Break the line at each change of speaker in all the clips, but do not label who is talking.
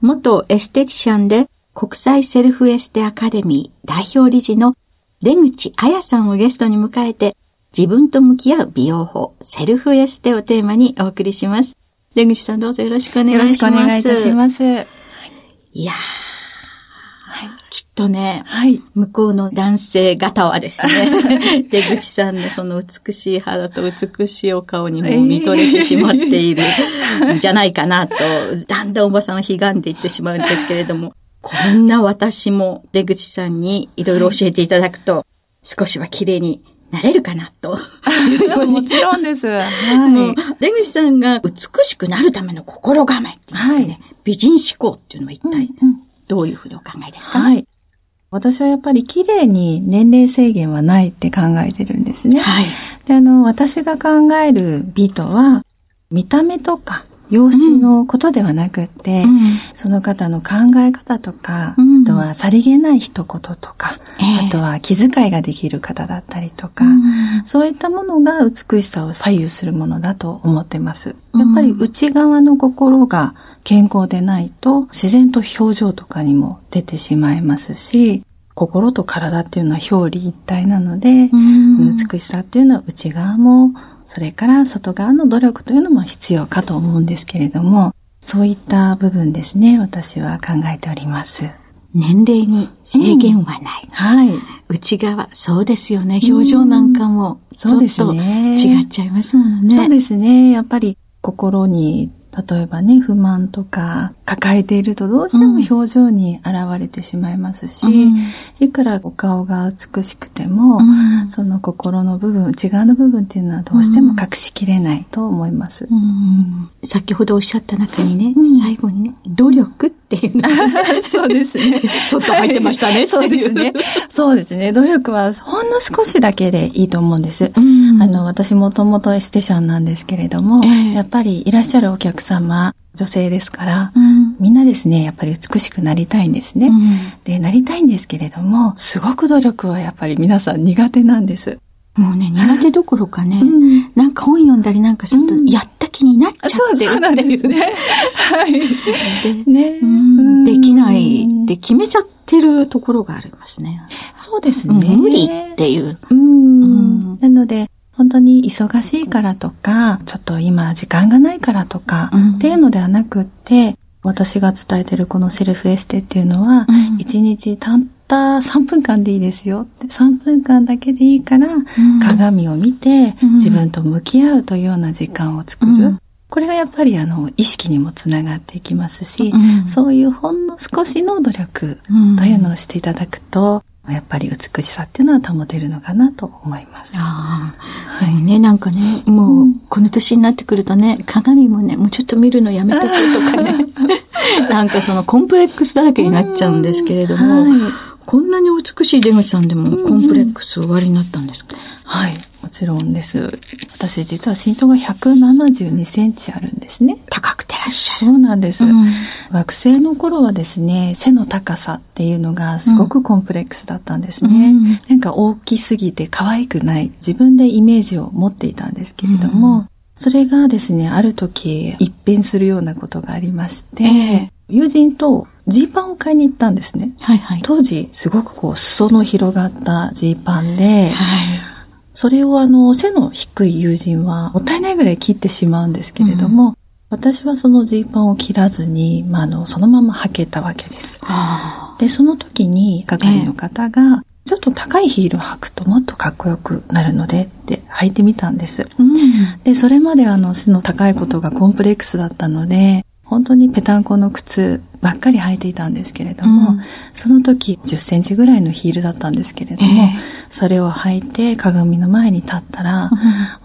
元エステティシャンで国際セルフエステアカデミー代表理事の出口彩さんをゲストに迎えて自分と向き合う美容法セルフエステをテーマにお送りします。出口さんどうぞよろしくお願いします。よろしくお願いいたします。いやー、きっとね、はい、向こうの男性方はですね、出口さんのその美しい肌と美しいお顔にもう見とれてしまっているん じゃないかなと、だんだんおばさんは悲願でいってしまうんですけれども、こんな私も出口さんにいろいろ教えていただくと、少しは綺麗になれるかなと。
もちろんです。はい。
出口さんが美しくなるための心構えって言いますかね、はい、美人思考っていうのは一体どういうふうにお考えですか、
はい。私はやっぱり綺麗に年齢制限はないって考えてるんですね。はい。で、あの、私が考える美とは、見た目とか、容姿のことではなくて、うん、その方の考え方とか、うん、あとはさりげない一言とか、えー、あとは気遣いができる方だったりとか、うん、そういったものが美しさを左右するものだと思ってます。やっぱり内側の心が健康でないと自然と表情とかにも出てしまいますし、心と体っていうのは表裏一体なので、美しさっていうのは内側もそれから外側の努力というのも必要かと思うんですけれども、そういった部分ですね、私は考えております。
年齢に制限はない。うん、はい。内側、そうですよね。表情なんかも、そうですね。違っちゃいますもんね。
そうですね。やっぱり心に例えばね、不満とか抱えているとどうしても表情に現れてしまいますし、うん、いくらお顔が美しくても、うん、その心の部分、内側の部分っていうのはどうしても隠しきれないと思います。う
ん、先ほどおっしゃった中にね、最後にね、努力っていうの
そうですね。
ちょっと入ってましたね。
そうですね。そうですね。努力はほんの少しだけでいいと思うんです。あの、私もともとエステシャンなんですけれども、えー、やっぱりいらっしゃるお客様、女性ですから、うん、みんなですね、やっぱり美しくなりたいんですね、うん、で、なりたいんですけれども、すごく努力はやっぱり皆さん苦手なんです。
もうね、苦手どころかね、うん、なんか本読んだりなんかすると、やった気になっちゃって。
そうそうなんですね。はい。
で、ね、できない。で決めちゃってるところがありますね。
そうですね。
無理っていう。
なので、本当に忙しいからとか、ちょっと今時間がないからとか、っていうのではなくって、私が伝えてるこのセルフエステっていうのは、一、日たった3分間でいいですよって、3分間だけでいいから、鏡を見て、自分と向き合うというような時間を作る。これがやっぱりあの意識にもつながっていきますし、うん、そういうほんの少しの努力というのをしていただくと、やっぱり美しさっていうのは保てるのかなと思います。
ああ、はい。ね、なんかね、もう、この年になってくるとね、鏡もね、もうちょっと見るのやめとくとかね、なんかそのコンプレックスだらけになっちゃうんですけれども、はい、こんなに美しい出口さんでもコンプレックス終わりになったんですか、
はい。もちろんです。私実は身長が172センチあるんですね。
高くてらっしゃ
そうなんです、うん、学生の頃はですね、背の高さっていうのがすごくコンプレックスだったんですね。うん、なんか大きすぎて可愛くない自分でイメージを持っていたんですけれども、それがですね、ある時一変するようなことがありまして、えー、友人とジーパンを買いに行ったんですね。はいはい、当時、すごくこう、裾の広がったジーパンで、はいそれをあの、背の低い友人はもったいないぐらい切ってしまうんですけれども、うん、私はそのジーパンを切らずに、まあ、あの、そのまま履けたわけです。で、その時に係の方が、ちょっと高いヒールを履くともっとかっこよくなるのでって履いてみたんです。うん、で、それまであの背の高いことがコンプレックスだったので、本当にぺたんこの靴ばっかり履いていたんですけれども、うん、その時10センチぐらいのヒールだったんですけれども、えー、それを履いて鏡の前に立ったら、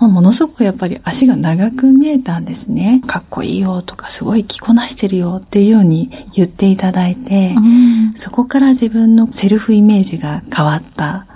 うん、ものすごくやっぱり足が長く見えたんですね。かっこいいよとかすごい着こなしてるよっていうように言っていただいて、うん、そこから自分のセルフイメージが変わった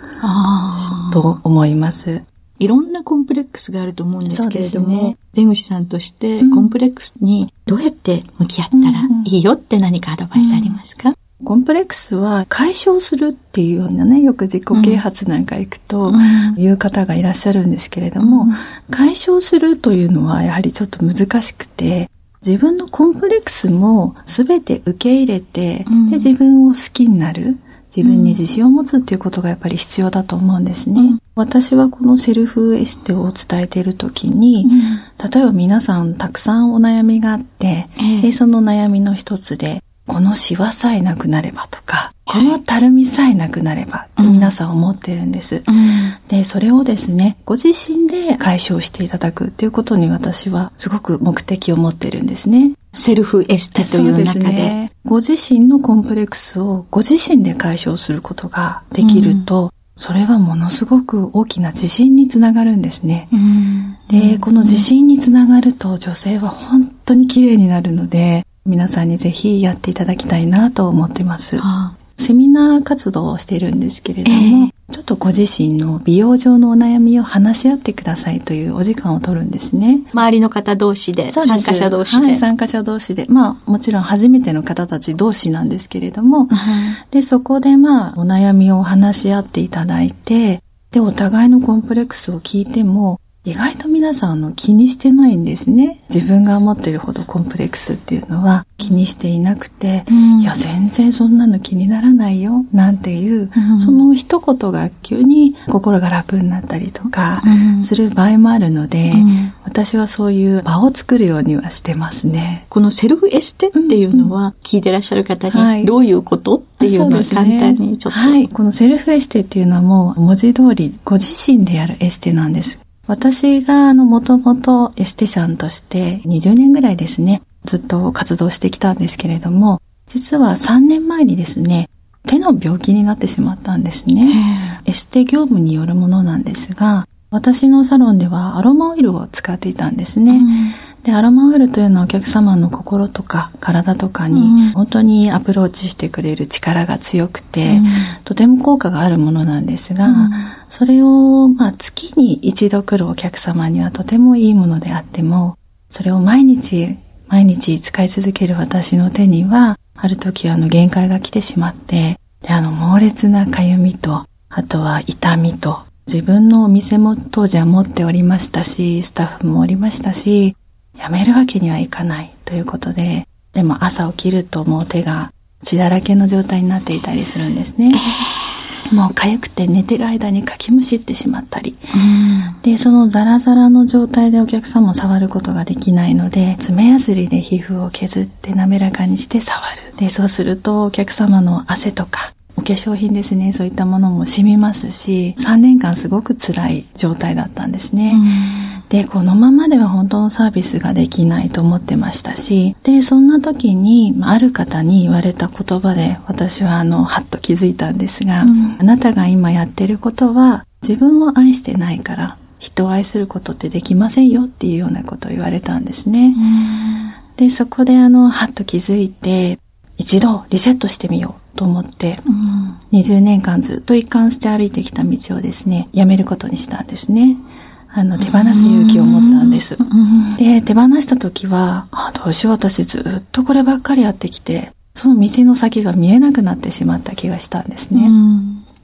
と思います。
いろんなコンプレックスがあると思うんですけれども、ね、出口さんとしてコンプレックスにどうやって向き合ったらいいよって何かアドバイスありますか、うん。
コンプレックスは解消するっていうようなね、よく自己啓発なんか行くと、言う方がいらっしゃるんですけれども、うん、解消するというのはやはりちょっと難しくて、自分のコンプレックスも全て受け入れて、うん、で自分を好きになる。自分に自信を持つっていうことがやっぱり必要だと思うんですね。うん、私はこのセルフエステを伝えている時に、うん、例えば皆さんたくさんお悩みがあって、えー、でその悩みの一つで、このシワさえなくなればとか、このたるみさえなくなれば、皆さん思ってるんです、うん、で、それをですね、ご自身で解消していただくっていうことに私はすごく目的を持ってるんですね。
セルフエステという中で。で
ご自身のコンプレックスをご自身で解消することができると、うん、それはものすごく大きな自信につながるんですね。うん、で、この自信につながると女性は本当に綺麗になるので、皆さんにぜひやっていただきたいなと思ってます。はあセミナー活動をしているんですけれども、えー、ちょっとご自身の美容上のお悩みを話し合ってくださいというお時間を取るんですね。
周りの方同士で、参加者同士で。
はい、参加者同士で。まあ、もちろん初めての方たち同士なんですけれども、で、そこでまあ、お悩みを話し合っていただいて、で、お互いのコンプレックスを聞いても、意外と皆さんの気にしてないんですね。自分が思ってるほどコンプレックスっていうのは気にしていなくて、うん、いや、全然そんなの気にならないよ、なんていう、うん、その一言が急に心が楽になったりとかする場合もあるので、うん、私はそういう場を作るようにはしてますね。
このセルフエステっていうのは、聞いてらっしゃる方にどういうことっていうのを簡単にちょっと、
はい。このセルフエステっていうのはもう文字通りご自身でやるエステなんです。私があの、もともとエステシャンとして20年ぐらいですね、ずっと活動してきたんですけれども、実は3年前にですね、手の病気になってしまったんですね。エステ業務によるものなんですが、私のサロンではアロマオイルを使っていたんですね。うん、で、アロマオイルというのはお客様の心とか体とかに本当にアプローチしてくれる力が強くて、うん、とても効果があるものなんですが、うん、それを、まあ、月に一度来るお客様にはとてもいいものであっても、それを毎日、毎日使い続ける私の手には、ある時あの限界が来てしまって、で、あの猛烈な痒みと、あとは痛みと、自分のお店も当時は持っておりましたし、スタッフもおりましたし、辞めるわけにはいかないということで、でも朝起きるともう手が血だらけの状態になっていたりするんですね。もう痒くて寝てる間にかきむしってしまったり。で、そのザラザラの状態でお客様を触ることができないので、爪やすりで皮膚を削って滑らかにして触る。で、そうするとお客様の汗とかお化粧品ですね、そういったものも染みますし、3年間すごく辛い状態だったんですね。で、このままでは本当のサービスができないと思ってましたし、で、そんな時に、ある方に言われた言葉で、私はあの、はっと気づいたんですが、うん、あなたが今やってることは、自分を愛してないから、人を愛することってできませんよっていうようなことを言われたんですね。で、そこであの、はっと気づいて、一度リセットしてみようと思って、うん、20年間ずっと一貫して歩いてきた道をですね、やめることにしたんですね。あの、手放す勇気を持ったんです。で、手放した時は、あ、どうしよう私ずっとこればっかりやってきて、その道の先が見えなくなってしまった気がしたんですね。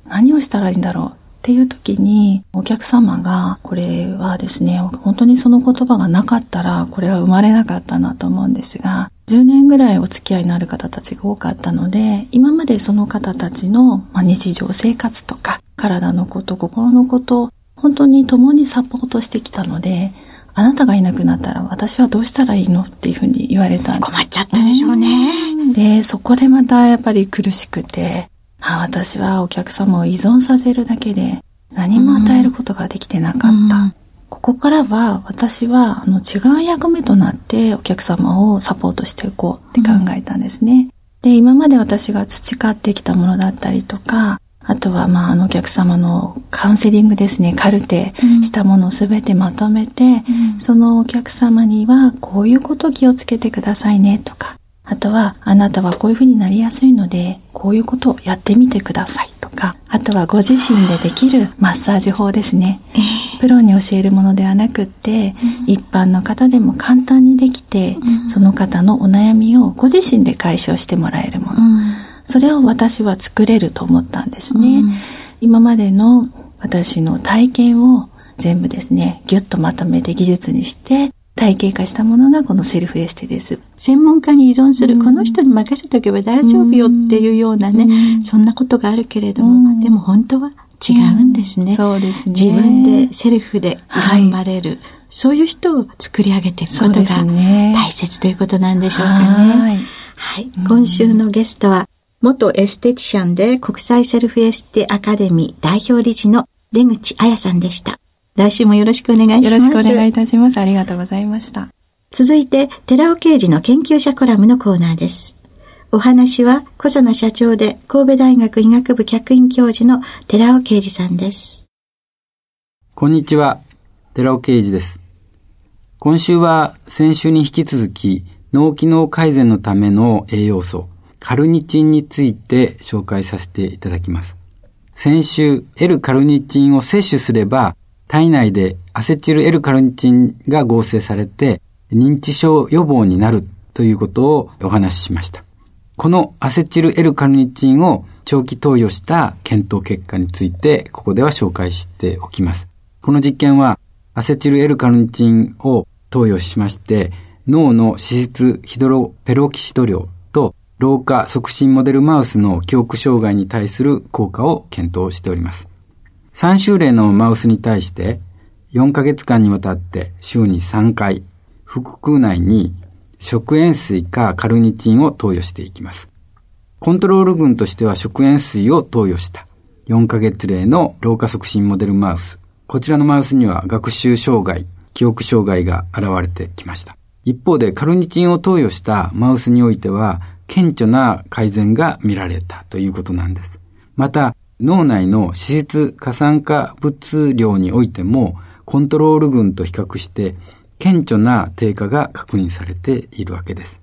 何をしたらいいんだろうっていう時に、お客様が、これはですね、本当にその言葉がなかったら、これは生まれなかったなと思うんですが、10年ぐらいお付き合いのある方たちが多かったので、今までその方たちの日常生活とか、体のこと、心のこと本当に共にサポートしてきたので、あなたがいなくなったら私はどうしたらいいのっていうふうに言われた
困っちゃったでしょうね。
で、そこでまたやっぱり苦しくて、あ私はお客様を依存させるだけで何も与えることができてなかった。ここからは私はあの違う役目となってお客様をサポートしていこうって考えたんですね。で、今まで私が培ってきたものだったりとか、あとは、まあ、あの、お客様のカウンセリングですね、カルテしたものをすべてまとめて、うん、そのお客様には、こういうことを気をつけてくださいね、とか、あとは、あなたはこういうふうになりやすいので、こういうことをやってみてください、とか、あとはご自身でできるマッサージ法ですね。プロに教えるものではなくって、うん、一般の方でも簡単にできて、うん、その方のお悩みをご自身で解消してもらえるもの。それを私は作れると思ったんですね。うん、今までの私の体験を全部ですね、ぎゅっとまとめて技術にして体系化したものがこのセルフエステです。
専門家に依存する、うん、この人に任せておけば大丈夫よっていうようなね、うん、そんなことがあるけれども、でも本当は違うんですね。
そうですね。
自分でセルフで頑張れる。はい、そういう人を作り上げていくことが大切ということなんでしょうかね。はいはい。今週のゲストは、元エステティシャンで国際セルフエステアカデミー代表理事の出口彩さんでした。来週もよろしくお願いします。
よろしくお願いいたします。ありがとうございました。
続いて、寺尾刑事の研究者コラムのコーナーです。お話は、小佐奈社長で神戸大学医学部客員教授の寺尾啓二さんです。
こんにちは、寺尾啓二です。今週は先週に引き続き脳機能改善のための栄養素、カルニチンについて紹介させていただきます。先週、L カルニチンを摂取すれば、体内でアセチル L カルニチンが合成されて、認知症予防になるということをお話ししました。このアセチル L カルニチンを長期投与した検討結果について、ここでは紹介しておきます。この実験は、アセチル L カルニチンを投与しまして、脳の脂質ヒドロペロキシド量と老化促進モデルマウスの記憶障害に対する効果を検討しております。3週例のマウスに対して4ヶ月間にわたって週に3回腹腔内に食塩水かカルニチンを投与していきます。コントロール群としては食塩水を投与した4ヶ月例の老化促進モデルマウス。こちらのマウスには学習障害、記憶障害が現れてきました。一方でカルニチンを投与したマウスにおいては顕著な改善が見られたということなんです。また、脳内の脂質過酸化物量においても、コントロール群と比較して、顕著な低下が確認されているわけです。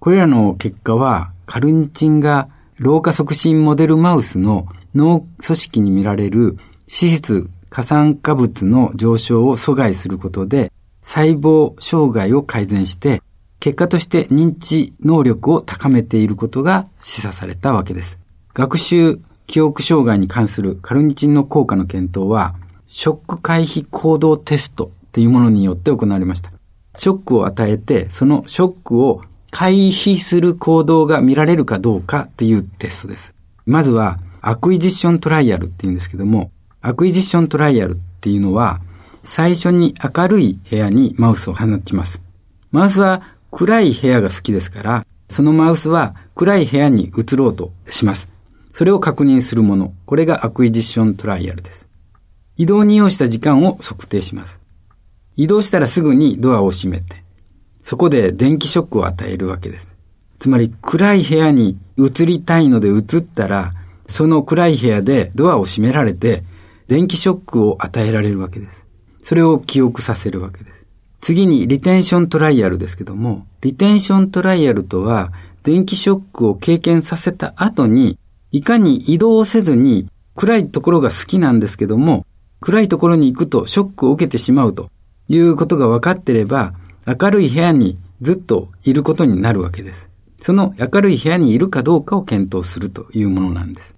これらの結果は、カルニチンが老化促進モデルマウスの脳組織に見られる脂質過酸化物の上昇を阻害することで、細胞障害を改善して結果として認知能力を高めていることが示唆されたわけです。学習記憶障害に関するカルニチンの効果の検討は、ショック回避行動テストというものによって行われました。ショックを与えて、そのショックを回避する行動が見られるかどうかというテストです。まずは、アクイジッショントライアルっていうんですけども、 acquisition trial っていうのは、最初に明るい部屋にマウスを放ちます。マウスは暗い部屋が好きですから、そのマウスは暗い部屋に移ろうとします。それを確認するもの。これが acquisition trial です。移動に要した時間を測定します。移動したらすぐにドアを閉めて、そこで電気ショックを与えるわけです。つまり暗い部屋に移りたいので移ったら、その暗い部屋でドアを閉められて、電気ショックを与えられるわけです。それを記憶させるわけです。次にリテンショントライアルですけども、リテンショントライアルとは、電気ショックを経験させた後に、いかに移動せずに暗いところが好きなんですけども、暗いところに行くとショックを受けてしまうということが分かってれば、明るい部屋にずっといることになるわけです。その明るい部屋にいるかどうかを検討するというものなんです。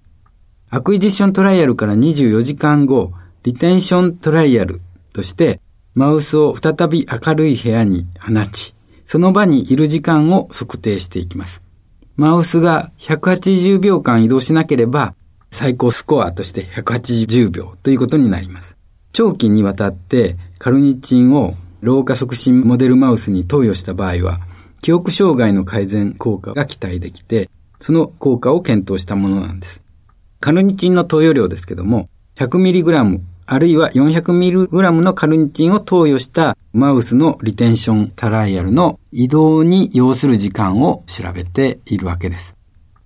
アクイジッショントライアルから24時間後、リテンショントライアルとして、マウスを再び明るい部屋に放ち、その場にいる時間を測定していきます。マウスが180秒間移動しなければ、最高スコアとして180秒ということになります。長期にわたってカルニチンを老化促進モデルマウスに投与した場合は、記憶障害の改善効果が期待できて、その効果を検討したものなんです。カルニチンの投与量ですけども、100mg あるいは 400mg のカルニチンを投与したマウスのリテンショントライアルの移動に要する時間を調べているわけです。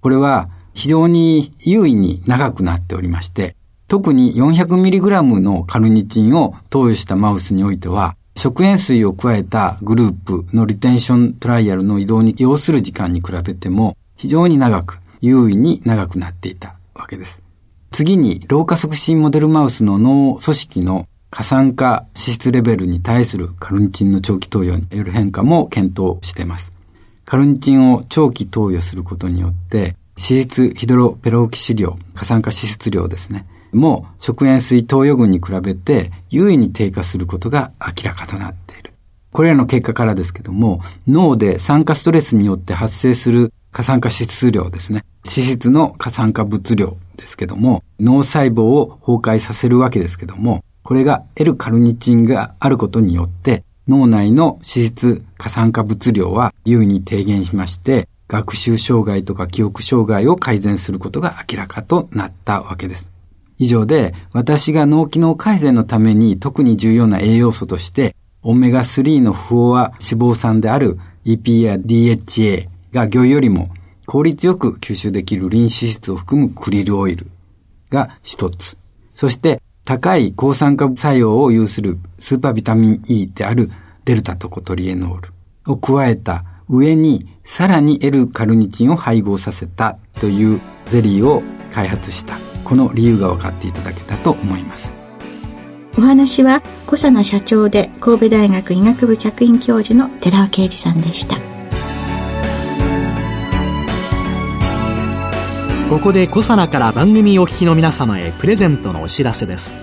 これは非常に優位に長くなっておりまして、特に 400mg のカルニチンを投与したマウスにおいては、食塩水を加えたグループのリテンショントライアルの移動に要する時間に比べても非常に長く、優位に長くなっていたわけです。次に、老化促進モデルマウスの脳組織の過酸化脂質レベルに対するカルニチンの長期投与による変化も検討しています。カルニチンを長期投与することによって、脂質ヒドロペロキシ量、過酸化脂質量ですね。も食塩水投与群に比べて優位に低下することが明らかとなっている。これらの結果からですけども、脳で酸化ストレスによって発生する過酸化脂質量ですね。脂質の過酸化物量ですけども、脳細胞を崩壊させるわけですけども、これが L カルニチンがあることによって、脳内の脂質過酸化物量は優位に低減しまして、学習障害とか記憶障害を改善することが明らかとなったわけです。以上で、私が脳機能改善のために特に重要な栄養素として、オメガ3の不飽和脂肪酸である EP や DHA が魚よりも効率よく吸収できるリン脂質を含むクリルオイルが一つ。そして高い抗酸化作用を有するスーパービタミン E であるデルタトコトリエノールを加えた上にさらに L カルニチンを配合させたというゼリーを開発した。この理由が分かっていただけたと思います。
お話は小佐奈社長で神戸大学医学部客員教授の寺尾啓二さんでした。
ここで小佐奈から番組お聞きの皆様へプレゼントのお知らせです。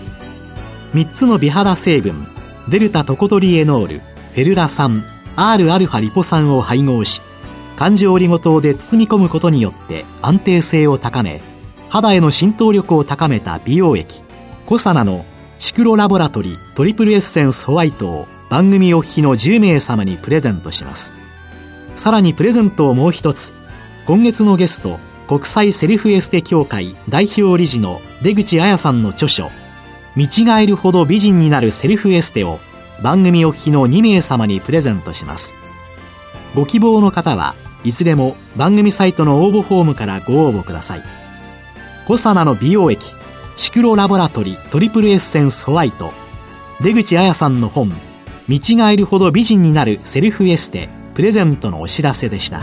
3つの美肌成分デルタトコトリエノールフェルラ酸 Rα リポ酸を配合し環状オリゴ糖で包み込むことによって安定性を高め肌への浸透力を高めた美容液コサナのシクロラボラトリトリプルエッセンスホワイトを番組お聞きの10名様にプレゼントします。さらにプレゼントをもう一つ今月のゲスト国際セルフエステ協会代表理事の出口彩さんの著書見違えるほど美人になるセルフエステを番組お聞きの2名様にプレゼントします。ご希望の方はいずれも番組サイトの応募フォームからご応募ください。コサナの美容液シクロラボラトリトリプルエッセンスホワイト。出口彩さんの本見違えるほど美人になるセルフエステプレゼントのお知らせでした。